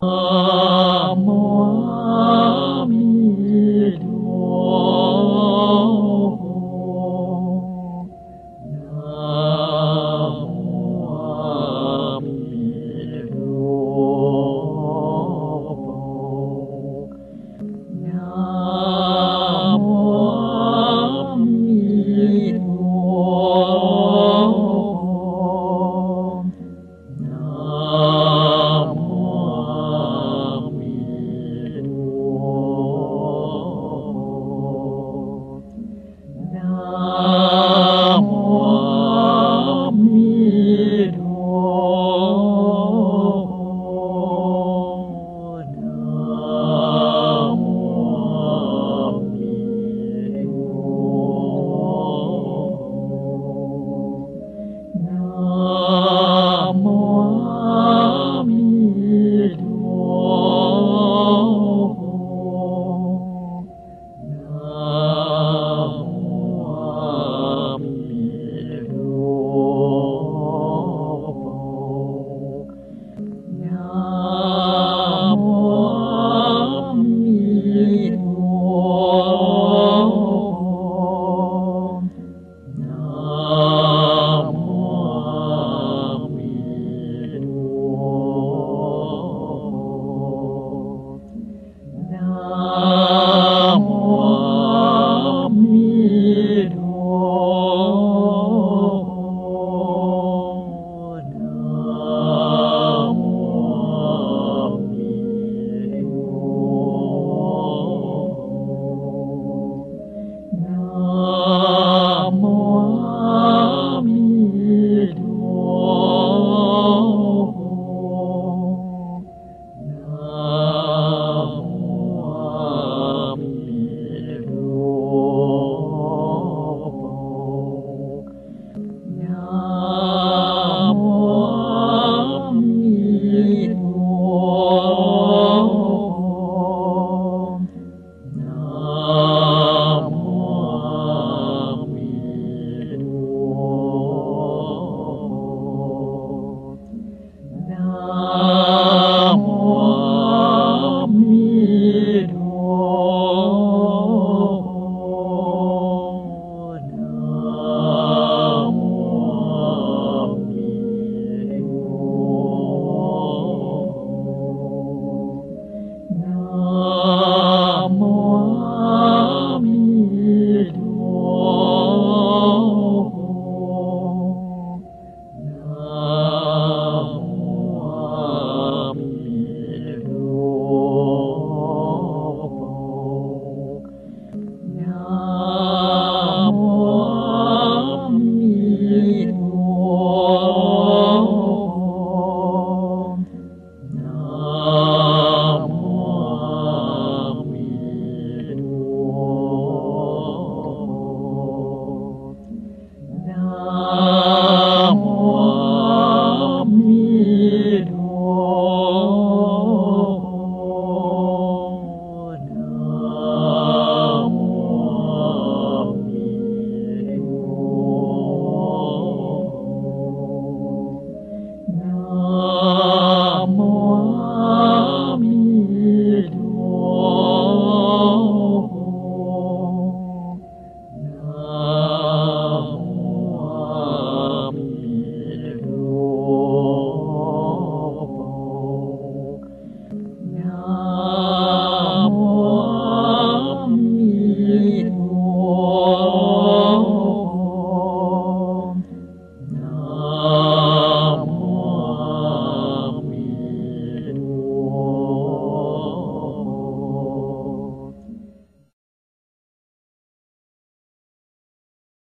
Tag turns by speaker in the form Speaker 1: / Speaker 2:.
Speaker 1: Oh.